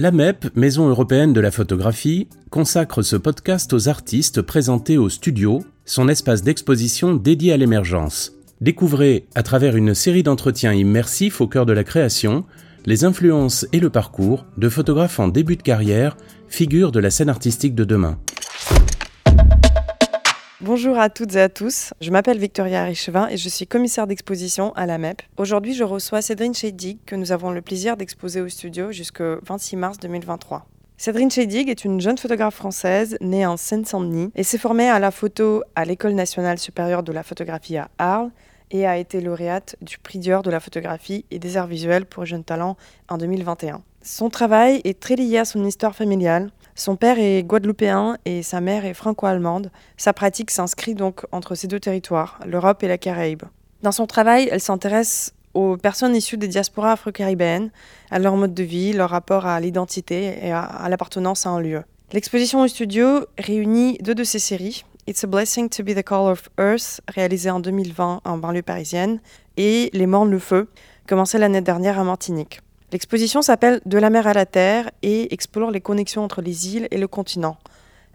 La MEP, Maison européenne de la photographie, consacre ce podcast aux artistes présentés au studio, son espace d'exposition dédié à l'émergence. Découvrez, à travers une série d'entretiens immersifs au cœur de la création, les influences et le parcours de photographes en début de carrière, figures de la scène artistique de demain. Bonjour à toutes et à tous, je m'appelle Victoria Richevin et je suis commissaire d'exposition à la MEP. Aujourd'hui, je reçois Cédrine Cheydig que nous avons le plaisir d'exposer au studio jusqu'au 26 mars 2023. Cédrine Cheydig est une jeune photographe française née en Seine-Saint-Denis et s'est formée à la photo à l'École nationale supérieure de la photographie à Arles et a été lauréate du prix Dior de la photographie et des arts visuels pour jeunes talents en 2021. Son travail est très lié à son histoire familiale. Son père est guadeloupéen et sa mère est franco-allemande. Sa pratique s'inscrit donc entre ces deux territoires, l'Europe et la Caraïbe. Dans son travail, elle s'intéresse aux personnes issues des diasporas afro-caribéennes, à leur mode de vie, leur rapport à l'identité et à, l'appartenance à un lieu. L'exposition au studio réunit deux de ces séries, It's a Blessing to be the Call of Earth, réalisée en 2020 en banlieue parisienne, et Les Mornes le Feu, commencée l'année dernière à Martinique. L'exposition s'appelle De la mer à la terre et explore les connexions entre les îles et le continent.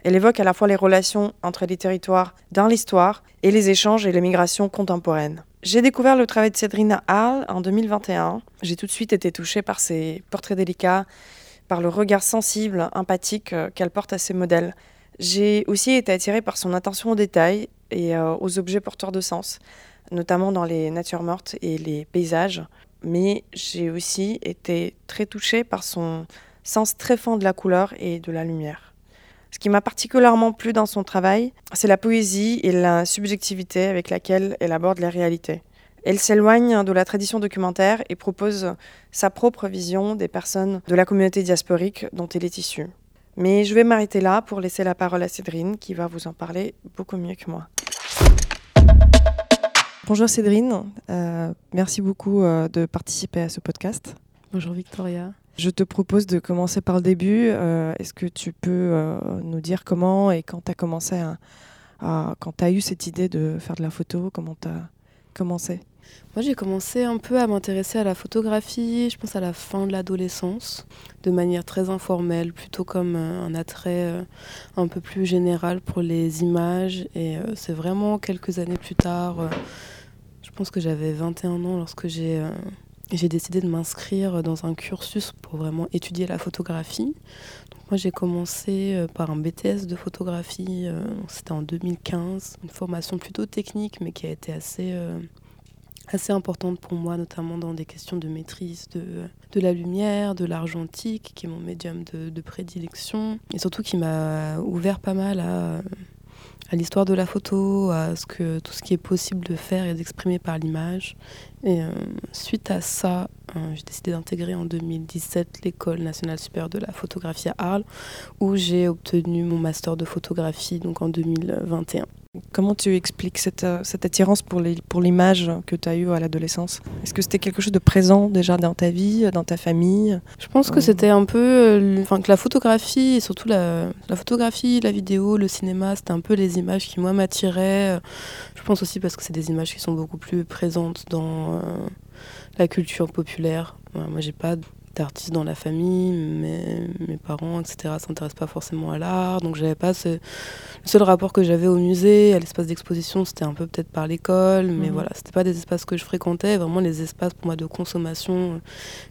Elle évoque à la fois les relations entre les territoires dans l'histoire et les échanges et les migrations contemporaines. J'ai découvert le travail de Cédrine Hall en 2021. J'ai tout de suite été touchée par ses portraits délicats, par le regard sensible, empathique euh, qu'elle porte à ses modèles. J'ai aussi été attirée par son attention aux détails et euh, aux objets porteurs de sens, notamment dans les natures mortes et les paysages mais j'ai aussi été très touchée par son sens très fin de la couleur et de la lumière. Ce qui m'a particulièrement plu dans son travail, c'est la poésie et la subjectivité avec laquelle elle aborde la réalité. Elle s'éloigne de la tradition documentaire et propose sa propre vision des personnes de la communauté diasporique dont elle est issue. Mais je vais m'arrêter là pour laisser la parole à Cédrine qui va vous en parler beaucoup mieux que moi. Bonjour Cédrine, euh, merci beaucoup euh, de participer à ce podcast. Bonjour Victoria. Je te propose de commencer par le début. Euh, est-ce que tu peux nous dire comment et quand tu as commencé à, quand tu as eu cette idée de faire de la photo, comment tu as commencé? Moi, j'ai commencé un peu à m'intéresser à la photographie, je pense à la fin de l'adolescence, de manière très informelle, plutôt comme un attrait un peu plus général pour les images. Et c'est vraiment quelques années plus tard, pense que j'avais 21 ans lorsque j'ai euh, j'ai décidé de m'inscrire dans un cursus pour vraiment étudier la photographie. Donc moi j'ai commencé euh, par un BTS de photographie, euh, c'était en 2015, une formation plutôt technique mais qui a été assez, importante pour moi, notamment dans des questions de maîtrise de, la lumière, de l'argentique, qui est mon médium de prédilection, et surtout qui m'a ouvert pas mal à à l'histoire de la photo, à ce que, tout ce qui est possible de faire et d'exprimer par l'image. Et euh, suite à ça, euh, j'ai décidé d'intégrer en 2017 l'École nationale supérieure de la photographie à Arles, où j'ai obtenu mon master de photographie donc en 2021. Comment tu expliques cette, euh, cette attirance pour l'image pour que tu as eue à l'adolescence? Est-ce que c'était quelque chose de présent déjà dans ta vie, dans ta famille? Je pense que c'était un peu. Enfin, que la photographie, et surtout la, la, photographie, la vidéo, le cinéma, c'était un peu les images qui, moi, m'attiraient. Je pense aussi parce que c'est des images qui sont beaucoup plus présentes dans la culture populaire. moi, j'ai pas d'artistes dans la famille, mes parents, etc., s'intéressent pas forcément à l'art, donc j'avais pas ce... le seul rapport que j'avais au musée, à l'espace d'exposition, c'était un peu peut-être par l'école, mais mhm. voilà, c'était pas des espaces que je fréquentais, vraiment les espaces pour moi de consommation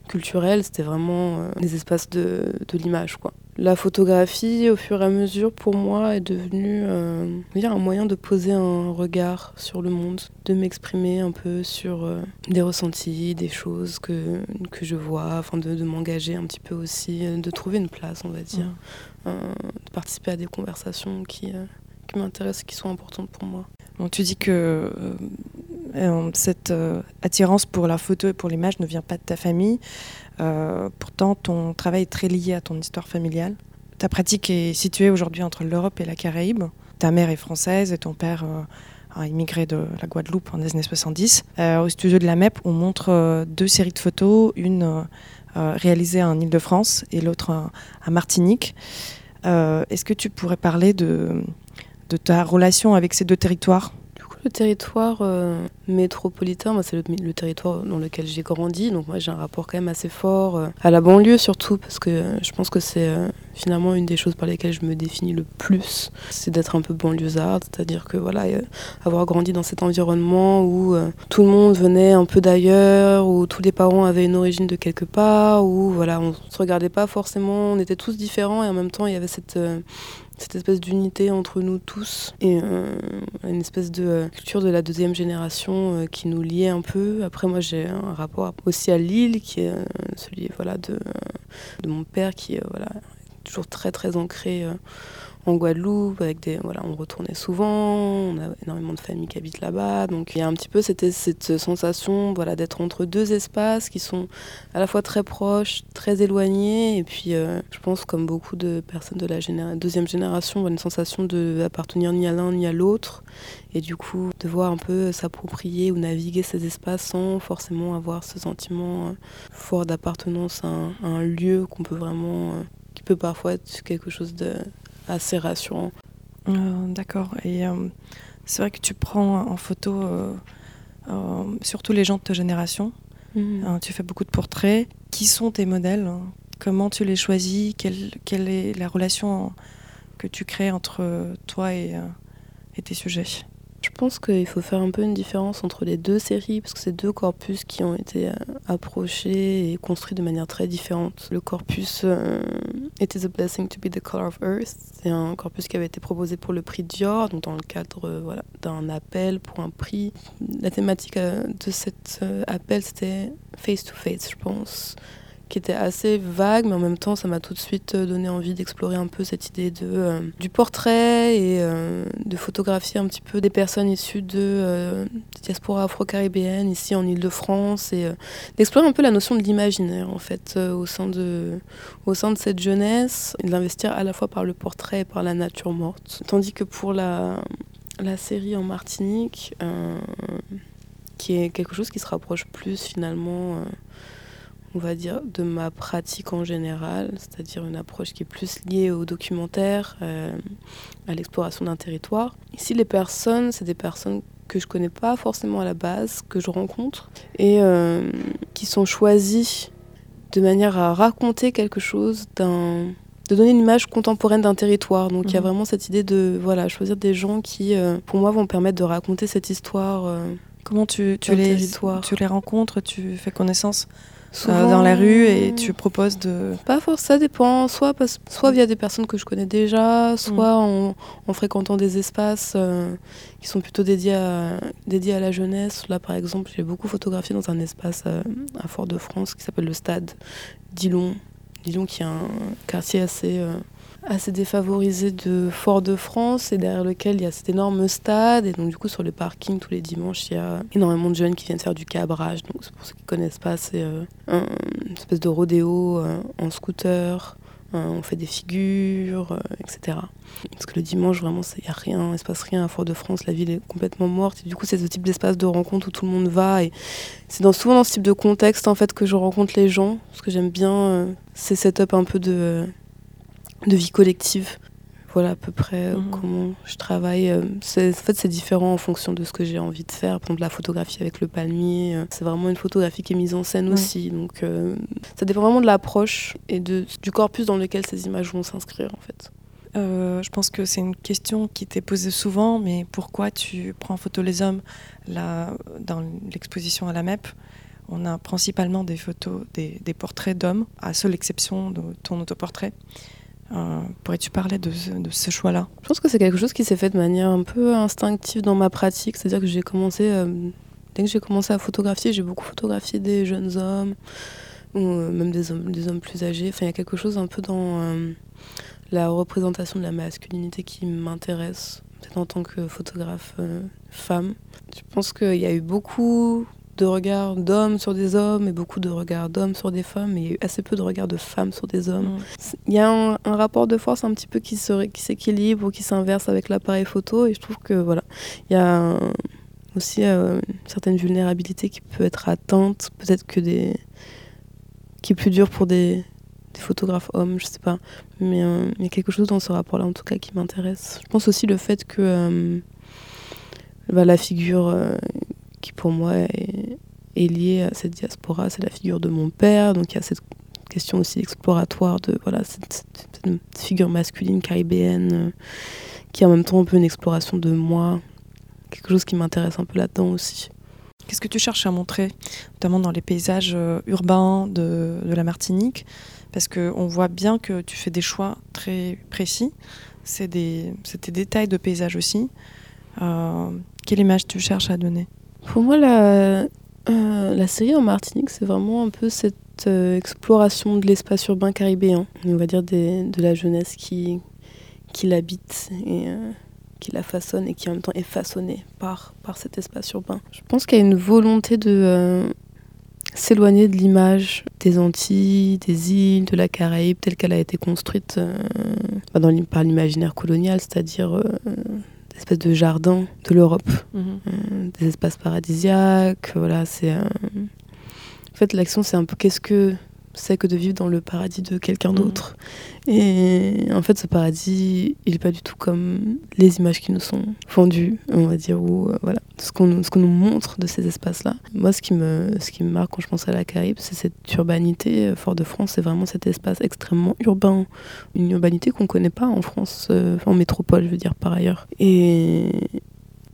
culturelle, c'était vraiment euh, les espaces de, de l'image, quoi. La photographie, au fur et à mesure, pour moi, est devenue euh, un moyen de poser un regard sur le monde, de m'exprimer un peu sur euh, des ressentis, des choses que, que je vois, enfin de, de m'engager un petit peu aussi, euh, de trouver une place, on va dire, mmh. de participer à des conversations qui, qui m'intéressent, qui sont importantes pour moi. Tu dis que cette attirance pour la photo et pour l'image ne vient pas de ta famille. Euh, pourtant, ton travail est très lié à ton histoire familiale. Ta pratique est située aujourd'hui entre l'Europe et la Caraïbe. Ta mère est française et ton père euh, a immigré de la Guadeloupe en 1970. Euh, au studio de la MEP, on montre deux séries de photos, une réalisée en Ile-de-France et l'autre à Martinique. Est-ce que tu pourrais parler de, de ta relation avec ces deux territoires le territoire euh, métropolitain, c'est le, territoire dans lequel j'ai grandi, donc moi j'ai un rapport quand même assez fort euh, à la banlieue surtout, parce que euh, je pense que c'est finalement une des choses par lesquelles je me définis le plus, c'est d'être un peu banlieusarde, c'est-à-dire que voilà, avoir grandi dans cet environnement où tout le monde venait un peu d'ailleurs, où tous les parents avaient une origine de quelque part, où voilà, on se regardait pas forcément, on était tous différents et en même temps il y avait cette cette espèce d'unité entre nous tous et euh, une espèce de euh, culture de la deuxième génération euh, qui nous liait un peu. Après, moi, j'ai un rapport aussi à Lille, qui est celui voilà, de, de mon père, qui est voilà, toujours très très ancré en Guadeloupe, avec des, voilà, on retournait souvent, on a énormément de familles qui habitent là-bas, donc il y a un petit peu cette, cette sensation voilà, d'être entre deux espaces qui sont à la fois très proches, très éloignés, et puis euh, je pense comme beaucoup de personnes de la deuxième génération, une sensation d'appartenir ni à l'un ni à l'autre, et du coup devoir un peu s'approprier ou naviguer ces espaces sans forcément avoir ce sentiment euh, fort d'appartenance à, un lieu qu'on peut vraiment... Euh, qui peut parfois être quelque chose de assez rassurant. Euh, d'accord. Et euh, c'est vrai que tu prends en photo euh, surtout les gens de ta génération. Mhm. Hein, tu fais beaucoup de portraits. Qui sont tes modèles Comment tu les choisis? Quelle, quelle, est la relation que tu crées entre toi et, et tes sujets? Je pense qu'il faut faire un peu une différence entre les deux séries, parce que c'est deux corpus qui ont été euh, approchés et construits de manière très différente. Le corpus euh, It is a Blessing to be the Color of Earth, c'est un corpus qui avait été proposé pour le prix Dior, donc dans le cadre euh, voilà, d'un appel pour un prix. La thématique de cet appel, c'était face to face, je pense qui était assez vague, mais en même temps, ça m'a tout de suite euh, donné envie d'explorer un peu cette idée de, euh, du portrait et euh, de photographier un petit peu des personnes issues de diaspora afro-caribéenne ici en Ile-de-France et d'explorer un peu la notion de l'imaginaire en fait au, sein de, au sein de cette jeunesse et de l'investir à la fois par le portrait et par la nature morte. Tandis que pour la, la série en Martinique, qui est quelque chose qui se rapproche plus finalement on va dire, de ma pratique en général, c'est-à-dire une approche qui est plus liée au documentaire, euh, à l'exploration d'un territoire. Ici, les personnes, c'est des personnes que je connais pas forcément à la base, que je rencontre, et euh, qui sont choisies de manière à raconter quelque chose d'un de donner une image contemporaine d'un territoire. Donc il y a mhm. vraiment cette idée de voilà choisir des gens qui, euh, pour moi, vont permettre de raconter cette histoire. Comment tu, tu les, tu les rencontres, tu fais connaissance euh, dans la rue et tu proposes de... Pas forcément, ça dépend. Soit, soit via des personnes que je connais déjà, soit mm. en, fréquentant des espaces euh, qui sont plutôt dédiés à, dédiés à la jeunesse. Là, par exemple, j'ai beaucoup photographié dans un espace euh, à Fort-de-France qui s'appelle le Stade Dillon. Dillon qui est un quartier assez assez défavorisé de Fort-de-France et derrière lequel il y a cet énorme stade. Et donc, du coup, sur le parking, tous les dimanches, il y a énormément de jeunes qui viennent faire du cabrage. Donc, pour ceux qui ne connaissent pas, c'est euh, une espèce de rodéo euh, en scooter. Euh, on fait des figures, etc. Parce que le dimanche, vraiment, il n'y a rien, il ne se passe rien à Fort-de-France, la ville est complètement morte. Et du coup, c'est ce type d'espace de rencontre où tout le monde va. Et c'est dans, souvent dans ce type de contexte, en fait, que je rencontre les gens. Parce que j'aime bien ces setups un peu de de vie collective. Voilà à peu près euh, mhm. comment je travaille. Euh, en fait, c'est différent en fonction de ce que j'ai envie de faire. Par exemple, la photographie avec le palmier, euh, c'est vraiment une photographie qui est mise en scène aussi. Donc, ça dépend vraiment de l'approche et de, du corpus dans lequel ces images vont s'inscrire, en fait. je pense que c'est une question qui t'est posée souvent, mais pourquoi tu prends en photo les hommes là, dans l'exposition à la MEP on a principalement des photos, des, des portraits d'hommes, à seule exception de ton autoportrait. Euh, pourrais-tu parler de ce, choix-là? Je pense que c'est quelque chose qui s'est fait de manière un peu instinctive dans ma pratique. C'est-à-dire que j'ai commencé, euh, dès que j'ai commencé à photographier, j'ai beaucoup photographié des jeunes hommes, ou euh, même des hommes, des hommes plus âgés. Enfin, il y a quelque chose un peu dans la représentation de la masculinité qui m'intéresse, en tant que photographe femme. Je pense qu'il y a eu beaucoup de regards d'hommes sur des hommes et beaucoup de regards d'hommes sur des femmes et assez peu de regards de femmes sur des hommes. Mm. Il y a un, rapport de force un petit peu qui s'équilibre ou qui s'inverse avec l'appareil photo et je trouve que voilà, il y a aussi euh, une certaine vulnérabilité qui peut être atteinte, peut-être que des qui est plus dur pour des, photographes hommes, je sais pas, mais euh, il y a quelque chose dans ce rapport-là en tout cas qui m'intéresse. Je pense aussi le fait que euh, bah, la figure qui pour moi est, est liée à cette diaspora, c'est la figure de mon père. Donc il y a cette question aussi exploratoire de voilà, cette, figure masculine caribéenne euh, qui est en même temps un peu une exploration de moi, quelque chose qui m'intéresse un peu là-dedans aussi. Qu'est-ce que tu cherches à montrer, notamment dans les paysages euh, urbains de, de la Martinique? Parce qu'on voit bien que tu fais des choix très précis. C'est des, des, détails de paysage aussi. Euh, quelle image tu cherches à donner? Pour moi, la, la série en Martinique, c'est vraiment un peu cette euh, exploration de l'espace urbain caribéen, on va dire de la jeunesse qui, qui l'habite et euh, qui la façonne et qui en même temps est façonnée par, par cet espace urbain. Je pense qu'il y a une volonté de euh, s'éloigner de l'image des Antilles, des îles, de la Caraïbe telle qu'elle a été construite bah, par l'imaginaire colonial, c'est-à-dire espèces de jardins de l'Europe, mhm. des espaces paradisiaques. Voilà, c'est en fait, l'action, c'est un peu qu'est-ce que c'est que de vivre dans le paradis de quelqu'un mm. d'autre. Et en fait, ce paradis, il n'est pas du tout comme les images qui nous sont vendues, on va dire, ou euh, voilà, ce qu'on nous montre de ces espaces-là. Moi, ce qui, me, ce qui me marque quand je pense à la Caraïbe, c'est cette urbanité. Euh, Fort-de-France, c'est vraiment cet espace extrêmement urbain, une urbanité qu'on ne connaît pas en France, euh, en métropole, je veux dire, par ailleurs. Et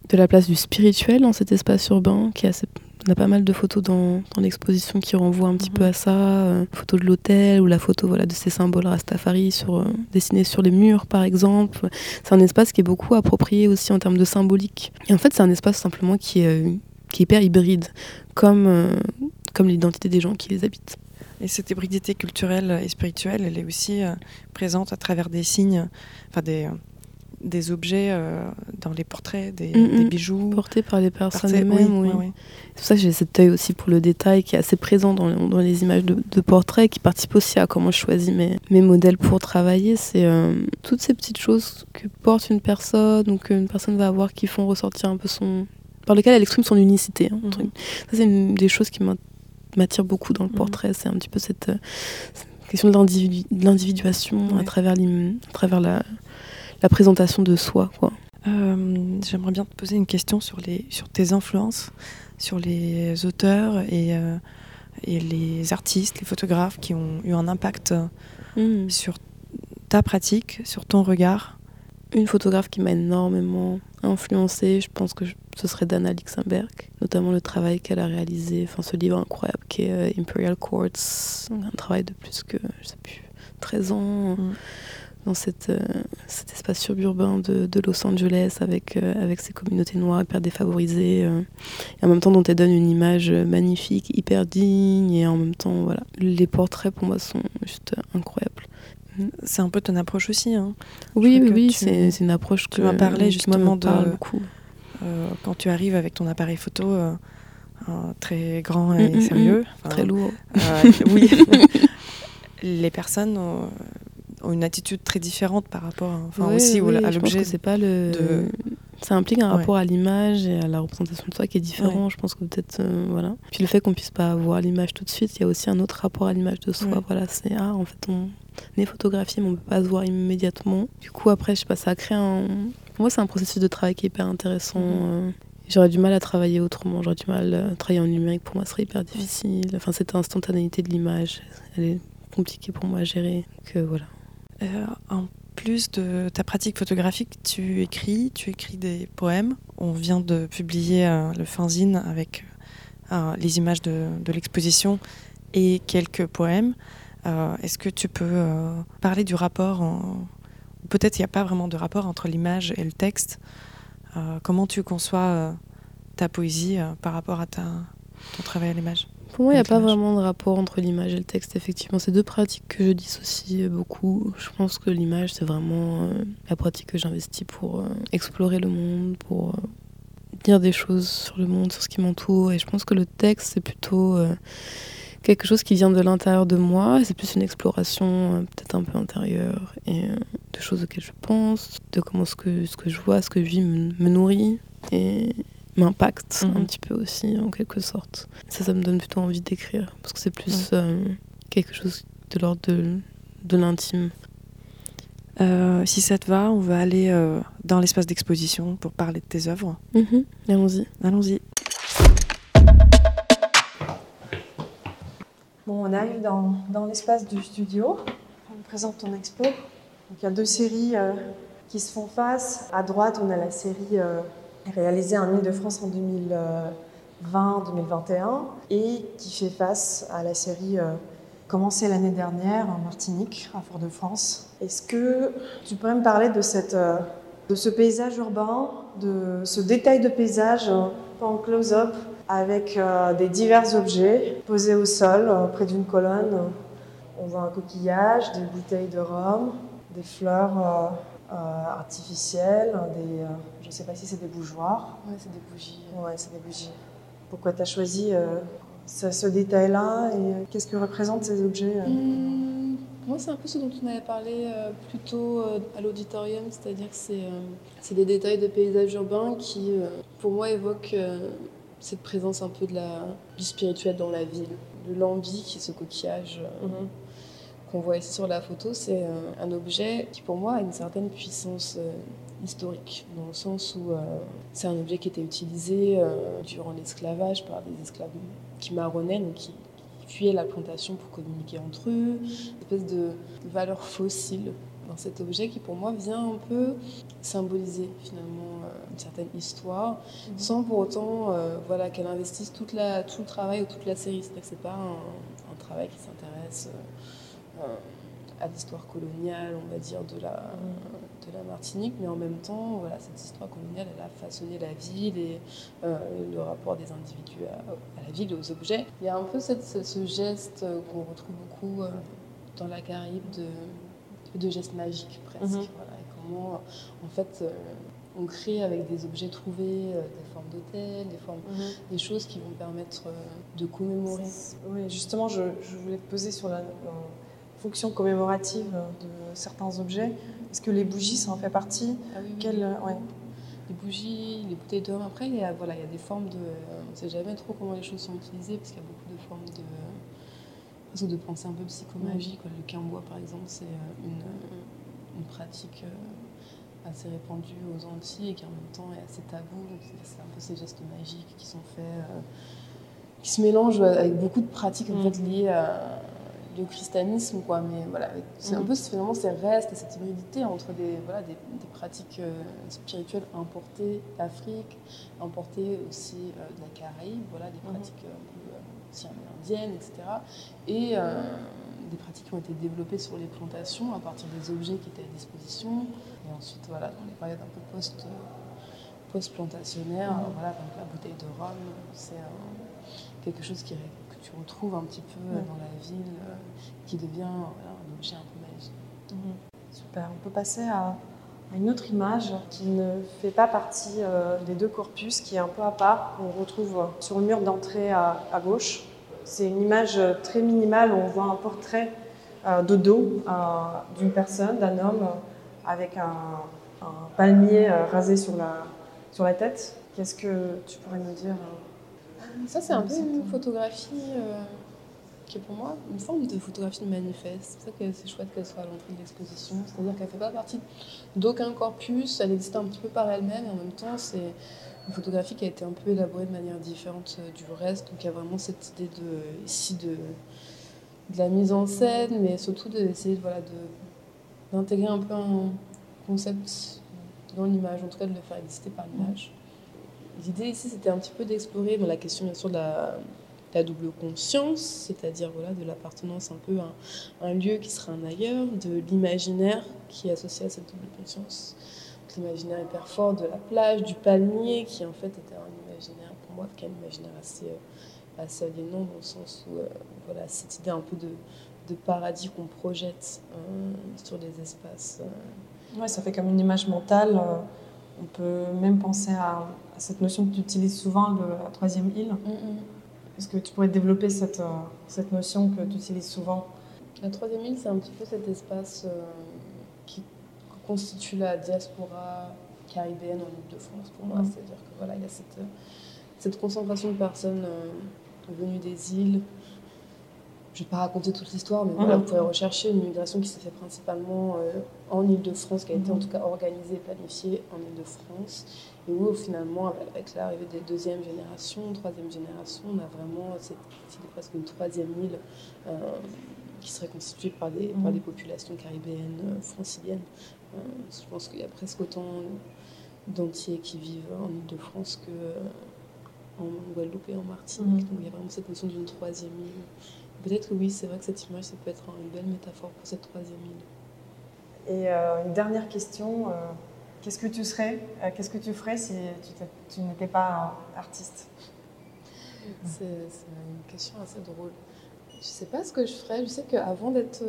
de la place du spirituel dans cet espace urbain qui est assez on a pas mal de photos dans, dans l'exposition qui renvoient un petit peu mhm. à ça. Euh, photo de l'hôtel ou la photo voilà, de ces symboles Rastafari sur, euh, dessinés sur les murs, par exemple. C'est un espace qui est beaucoup approprié aussi en termes de symbolique. Et en fait, c'est un espace simplement qui est, euh, qui est hyper hybride, comme, comme l'identité des gens qui les habitent. Et cette hybridité culturelle et spirituelle, elle est aussi présente à travers des signes, enfin des, des objets euh, dans les portraits, des, bijoux. Portés par les personnes elles-mêmes, oui. C'est pour ça que j'ai cet œil aussi pour le détail qui est assez présent dans, dans les images de, portraits, qui participe aussi à comment je choisis mes, mes modèles pour travailler. C'est euh, toutes ces petites choses que porte une personne ou qu'une personne va avoir qui font ressortir un peu son. par lesquelles elle exprime son unicité. Hein, mm. Ça, c'est une des choses qui m'attire beaucoup dans le portrait. C'est un petit peu cette, euh, question de l'individuation à travers, à travers la la présentation de soi. Quoi. Euh, j'aimerais bien te poser une question sur, les, sur tes influences, sur les auteurs et, euh, et les artistes, les photographes qui ont eu un impact hmm. sur ta pratique, sur ton regard. Une photographe qui m'a énormément influencée, je pense que ce serait Dana Lixenberg, notamment le travail qu'elle a réalisé, enfin ce livre incroyable qui est euh, Imperial Courts, un travail de plus que, je sais plus, 13 ans. Hmm dans cette, euh, cet espace suburbain de, de, Los Angeles avec, euh, avec ces communautés noires hyper défavorisées euh, et en même temps dont elle donne une image magnifique, hyper digne et en même temps voilà les portraits pour moi sont juste incroyables. C'est un peu ton approche aussi. Hein. Oui, oui, oui, c'est une approche que tu m'as parlé justement de beaucoup. quand tu arrives avec ton appareil photo très grand et mm, mm, mm. sérieux, très lourd. oui, les personnes ont une attitude très différente par rapport enfin, aussi à l'objet. C'est pas le. Ça implique un rapport à l'image et à la représentation de soi qui est différent. Je pense que peut-être euh, voilà. Puis le fait qu'on puisse pas voir l'image tout de suite, il y a aussi un autre rapport à l'image de soi. Voilà, c'est ah en fait on est photographié mais on peut pas se voir immédiatement. Du coup après je sais pas ça crée un. Pour moi c'est un processus de travail qui est hyper intéressant. Mhm. Euh. J'aurais du mal à travailler autrement, j'aurais du mal à travailler en numérique, pour moi ce serait hyper difficile. Enfin, cette instantanéité de l'image, elle est compliquée pour moi à gérer. Que voilà. Euh, en plus de ta pratique photographique, tu écris, tu écris des poèmes. On vient de publier euh, le fanzine avec euh, les images de, l'exposition et quelques poèmes. Est-ce que tu peux parler du rapport Peut-être il n'y a pas vraiment de rapport entre l'image et le texte. comment tu conçois ta poésie par rapport à ta, ton travail à l'image? Pour moi, il n'y a pas vraiment de rapport entre l'image et le texte, effectivement. C'est deux pratiques que je dissocie beaucoup. Je pense que l'image, c'est vraiment euh, la pratique que j'investis pour euh, explorer le monde, pour euh, dire des choses sur le monde, sur ce qui m'entoure. Et je pense que le texte, c'est plutôt quelque chose qui vient de l'intérieur de moi. C'est plus une exploration peut-être un peu intérieure et de choses auxquelles je pense, de comment ce que, ce que je vois, ce que je vis me, me nourrit. Et m'impacte un mhm. petit peu aussi, en quelque sorte. Ça, ça me donne plutôt envie d'écrire, parce que c'est plus euh, quelque chose de l'ordre de, de l'intime. Euh, si ça te va, on va aller euh, dans l'espace d'exposition pour parler de tes œuvres. Mhm. Allons-y. Allons-y. Bon, on arrive dans, dans l'espace du studio. On présente ton expo. Donc, il y a deux séries euh, qui se font face. À droite, on a la série réalisée en Ile-de-France en 2020-2021 et qui fait face à la série euh, commencée l'année dernière en Martinique, à Fort-de-France. Est-ce que tu pourrais me parler de, cette, euh, de ce paysage urbain, de ce détail de paysage euh, en close-up avec des divers objets posés au sol près d'une colonne? On voit un coquillage, des bouteilles de rhum, des fleurs artificielles, des, euh, je ne sais pas si c'est des bougeoirs. Ouais, c'est des bougies. C'est des bougies. Pourquoi tu as choisi euh, ce, détail-là et euh, qu'est-ce que représentent ces objets euh? Hum, moi, c'est un peu ce dont on avait parlé euh, plus tôt euh, à l'auditorium, c'est-à-dire que c'est euh, des détails de paysage urbain qui, euh, pour moi, évoquent euh, cette présence un peu de la, du spirituel dans la ville. De l'ambi, qui est ce coquillage euh, Mhm. Qu'on voit ici sur la photo, c'est euh, un objet qui, pour moi, a une certaine puissance euh, historique, dans le sens où euh, c'est un objet qui était utilisé euh, durant l'esclavage par des esclaves qui marronnaient, donc qui, qui fuyaient la plantation pour communiquer entre eux, une espèce de valeur fossile dans cet objet qui, pour moi, vient un peu symboliser finalement une certaine histoire, sans pour autant voilà, qu'elle investisse toute la, tout le travail ou toute la série. C'est-à-dire que c'est pas un, un travail qui s'intéresse à l'histoire coloniale, on va dire, de la, de la Martinique, mais en même temps, voilà, cette histoire coloniale, elle a façonné la ville et euh, le rapport des individus à, à la ville et aux objets. Il y a un peu cette, ce, ce geste euh, qu'on retrouve beaucoup euh, dans la Caraïbe de, de gestes magiques presque. Mhm. voilà, et comment, euh, en fait, euh, on crée avec des objets trouvés, euh, des formes d'hôtels, des formes, des choses qui vont permettre euh, de commémorer. Oui, justement, je, je voulais te poser sur la fonction commémorative de certains objets. Est-ce que les bougies, ça en fait partie Ah oui, oui. Quelle, euh, ouais. les bougies, les bouteilles d'homme. Après, il y a, voilà, il y a des formes de. euh, on ne sait jamais trop comment les choses sont utilisées, parce qu'il y a beaucoup de formes de. presque de pensée un peu psychomagie. quoi. Le quimbois, par exemple, c'est euh, une, euh, une pratique euh, assez répandue aux Antilles et qui en même temps est assez tabou. C'est- un peu ces gestes magiques qui sont faits, euh, qui se mélangent avec beaucoup de pratiques en Mm. fait, liées, à, au christianisme. Quoi. Mais voilà, c'est un Mm. peu finalement ces restes et cette hybridité entre des, voilà, des, des pratiques euh, spirituelles importées d'Afrique, importées aussi euh, de la Caraïbe, voilà, des Mhm. pratiques euh, un peu euh, aussi amérindiennes, etc. Et des pratiques qui ont été développées sur les plantations à partir des objets qui étaient à disposition. Et ensuite, voilà, dans les périodes un peu post, post-plantationnaires, Mhm. euh, voilà, donc la bouteille de rhum, c'est quelque chose qui, que tu retrouves un petit peu dans la ville, euh, qui devient un objet un peu magique. Super. On peut passer à, une autre image qui ne fait pas partie euh, des deux corpus, qui est un peu à part, qu'on retrouve sur le mur d'entrée à, à gauche. C'est une image très minimale où on voit un portrait euh, de dos d'une personne, d'un homme, avec un, un palmier rasé sur la, sur la tête. Qu'est-ce que tu pourrais nous dire Ça, c'est un peu une un- photographie euh, qui est pour moi une forme de photographie de manifeste. C'est pour ça que c'est chouette qu'elle soit à l'entrée de l'exposition. C'est-à-dire qu'elle ne fait pas partie d'aucun corpus, elle existe un petit peu par elle-même et en même temps, c'est une photographie qui a été un peu élaborée de manière différente euh, du reste. Donc il y a vraiment cette idée de, ici de, de la mise en scène, mais surtout d'essayer de, voilà, de, d'intégrer un peu un concept dans l'image, en tout cas de le faire exister par l'image. L'idée ici, c'était un petit peu d'explorer la question, bien sûr, de la, double conscience, c'est-à-dire voilà, de l'appartenance un peu à un lieu qui serait un ailleurs, de l'imaginaire qui est associé à cette double conscience. L'imaginaire hyper fort de la plage, du palmier, qui en fait était un imaginaire, pour moi, qui est un imaginaire assez, euh, assez aliénant, dans le sens où, euh, voilà, cette idée un peu de, de paradis qu'on projette euh, sur des espaces. Ouais, ça fait comme une image mentale. On peut même penser à, à cette notion que tu utilises souvent, de la troisième île. Est-ce que tu pourrais développer cette, euh, cette notion que tu utilises souvent? La troisième île, c'est un petit peu cet espace euh, qui constitue la diaspora caribéenne en Ile-de-France pour moi. Mhm. C'est-à-dire que voilà, il y a cette, cette concentration de personnes euh, venues des îles. Je ne vais pas raconter toute l'histoire, mais voilà, vous pouvez rechercher une migration qui s'est faite principalement en Ile-de-France, qui a été en tout cas organisée et planifiée en Ile-de-France, et où finalement, avec l'arrivée des deuxième génération, troisième génération, on a vraiment cette presque une troisième île qui serait constituée par des, par des populations caribéennes, franciliennes. je pense qu'il y a presque autant d'entiers qui vivent en Ile-de-France que en Guadeloupe et en Martinique. Donc il y a vraiment cette notion d'une troisième île. Peut-être que oui, c'est vrai que cette image, ça peut être une belle métaphore pour cette troisième île. Et euh, une dernière question, euh, qu'est-ce que tu serais, euh, qu'est-ce que tu ferais si tu, n'étais pas artiste? C'est une question assez drôle. Je ne sais pas ce que je ferais. Je sais qu'avant d'être,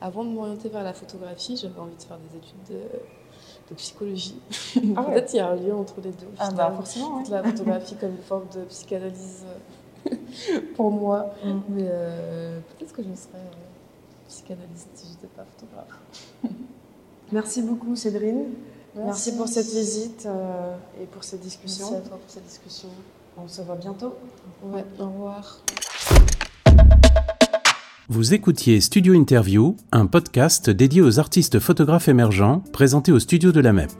avant de m'orienter vers la photographie, j'avais envie de faire des études de de psychologie. Ah Peut-être qu'il y a un lien entre les deux. Ah bah forcément. La photographie comme une forme de psychanalyse pour moi. Mm. Mais euh, peut-être que je serais euh, psychanalyste si je n'étais pas photographe. Merci beaucoup Cédrine. Merci, pour cette visite et pour cette discussion. Merci à toi pour cette discussion. On se voit bientôt. Ouais, au revoir. Vous écoutiez Studio Interview, un podcast dédié aux artistes photographes émergents présenté au studio de la MEP.